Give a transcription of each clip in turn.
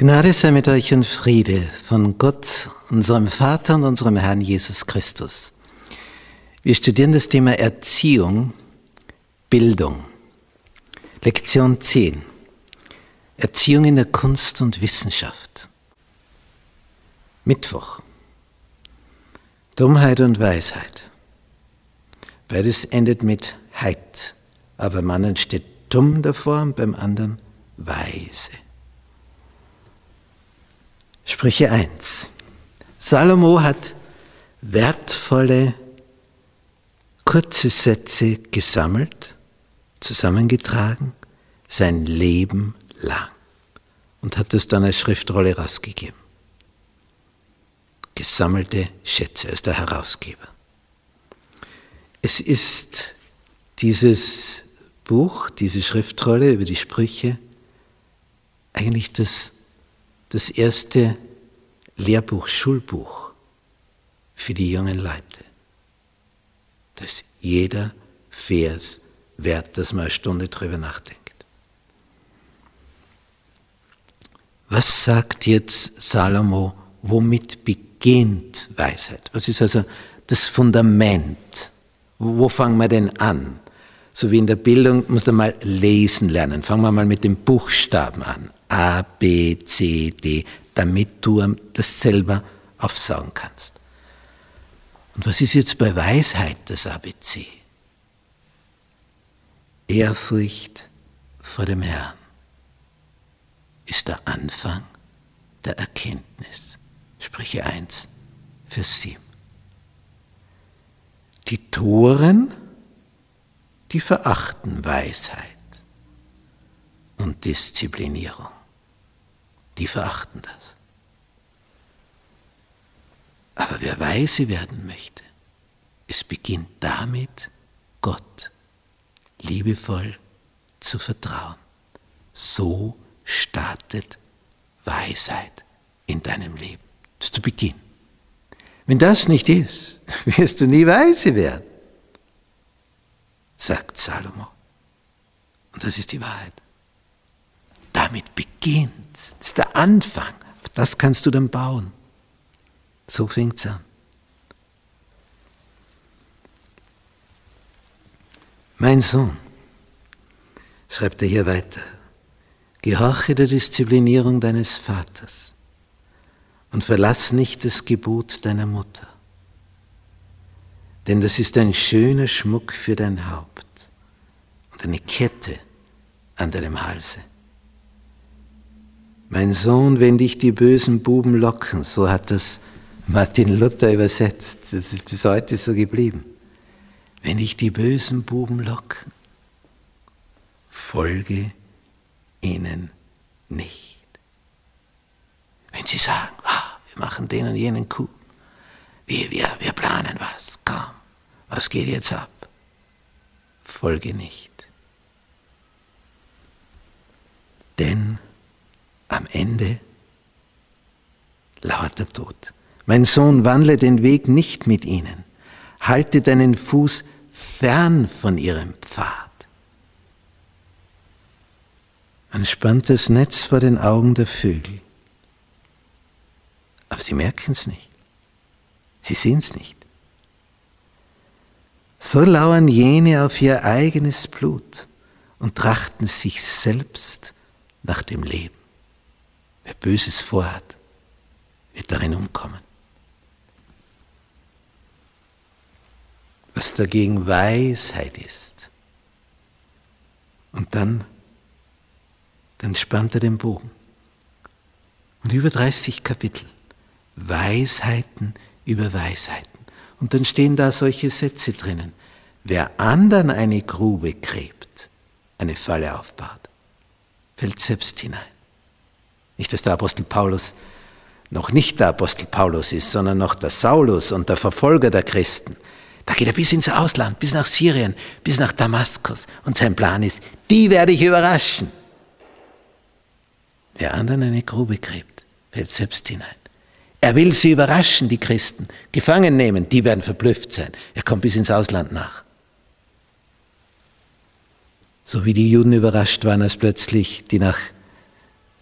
Gnade sei mit euch und Friede von Gott, unserem Vater und unserem Herrn Jesus Christus. Wir studieren das Thema Erziehung, Bildung. Lektion 10. Erziehung in der Kunst und Wissenschaft. Mittwoch. Dummheit und Weisheit. Beides endet mit Heit, aber anderen steht dumm davor und beim anderen weise. Sprüche 1. Salomo hat wertvolle, kurze Sätze gesammelt, zusammengetragen, sein Leben lang und hat es dann als Schriftrolle rausgegeben. Gesammelte Schätze, als der Herausgeber. Es ist dieses Buch, diese Schriftrolle über die Sprüche, eigentlich das das erste Lehrbuch, Schulbuch für die jungen Leute. Das ist jeder Vers wert, dass man eine Stunde drüber nachdenkt. Was sagt jetzt Salomo, womit beginnt Weisheit? Was ist also das Fundament? Wo fangen wir denn an? So wie in der Bildung muss man mal lesen lernen. Fangen wir mal mit den Buchstaben an. A, B, C, D, damit du das selber aufsagen kannst. Und was ist jetzt bei Weisheit das ABC? Ehrfurcht vor dem Herrn ist der Anfang der Erkenntnis. Sprüche 1, Vers 7. Die Toren, die verachten Weisheit und Disziplinierung die verachten das. Aber wer weise werden möchte, es beginnt damit, Gott liebevoll zu vertrauen. So startet Weisheit in deinem Leben. Das ist zu Beginn. Wenn das nicht ist, wirst du nie weise werden, sagt Salomo. Und das ist die Wahrheit. Damit beginnt. Das ist der Anfang. Auf das kannst du dann bauen. So fängt es an. Mein Sohn, schreibt er hier weiter, gehorche der Disziplinierung deines Vaters und verlass nicht das Gebot deiner Mutter, denn das ist ein schöner Schmuck für dein Haupt und eine Kette an deinem Halse. Mein Sohn, wenn dich die bösen Buben locken, so hat das Martin Luther übersetzt. Das ist bis heute so geblieben. Wenn dich die bösen Buben locken, folge ihnen nicht. Wenn sie sagen, ah, wir machen den und jenen Coup, wir, wir, wir planen was, komm, was geht jetzt ab? Folge nicht. Denn am Ende lauert der Tod. Mein Sohn, wandle den Weg nicht mit ihnen. Halte deinen Fuß fern von ihrem Pfad. Ein spanntes Netz vor den Augen der Vögel. Aber sie merken es nicht. Sie sehen es nicht. So lauern jene auf ihr eigenes Blut und trachten sich selbst nach dem Leben. Böses vorhat, wird darin umkommen. Was dagegen Weisheit ist. Und dann, dann spannt er den Bogen. Und über 30 Kapitel. Weisheiten über Weisheiten. Und dann stehen da solche Sätze drinnen. Wer anderen eine Grube gräbt, eine Falle aufbaut, fällt selbst hinein. Nicht, dass der Apostel Paulus noch nicht der Apostel Paulus ist, sondern noch der Saulus und der Verfolger der Christen. Da geht er bis ins Ausland, bis nach Syrien, bis nach Damaskus. Und sein Plan ist, die werde ich überraschen. Wer anderen eine Grube gräbt, fällt selbst hinein. Er will sie überraschen, die Christen, gefangen nehmen, die werden verblüfft sein. Er kommt bis ins Ausland nach. So wie die Juden überrascht waren, als plötzlich die nach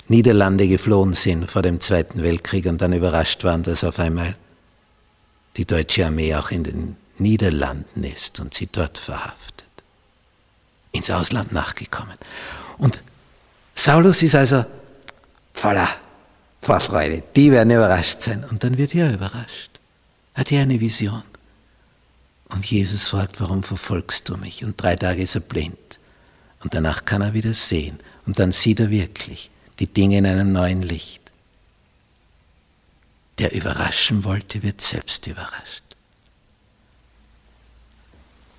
Niederlande geflohen sind vor dem Zweiten Weltkrieg und dann überrascht waren, dass auf einmal die deutsche Armee auch in den Niederlanden ist und sie dort verhaftet. Ins Ausland nachgekommen. Und Saulus ist also voller Vorfreude. Die werden überrascht sein. Und dann wird er überrascht. Hat er eine Vision. Und Jesus fragt, warum verfolgst du mich? Und drei Tage ist er blind. Und danach kann er wieder sehen. Und dann sieht er wirklich die Dinge in einem neuen Licht. Der überraschen wollte, wird selbst überrascht.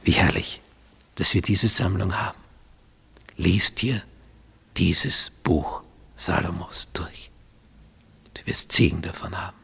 Wie herrlich, dass wir diese Sammlung haben. Lest hier dieses Buch Salomos durch. Du wirst Segen davon haben.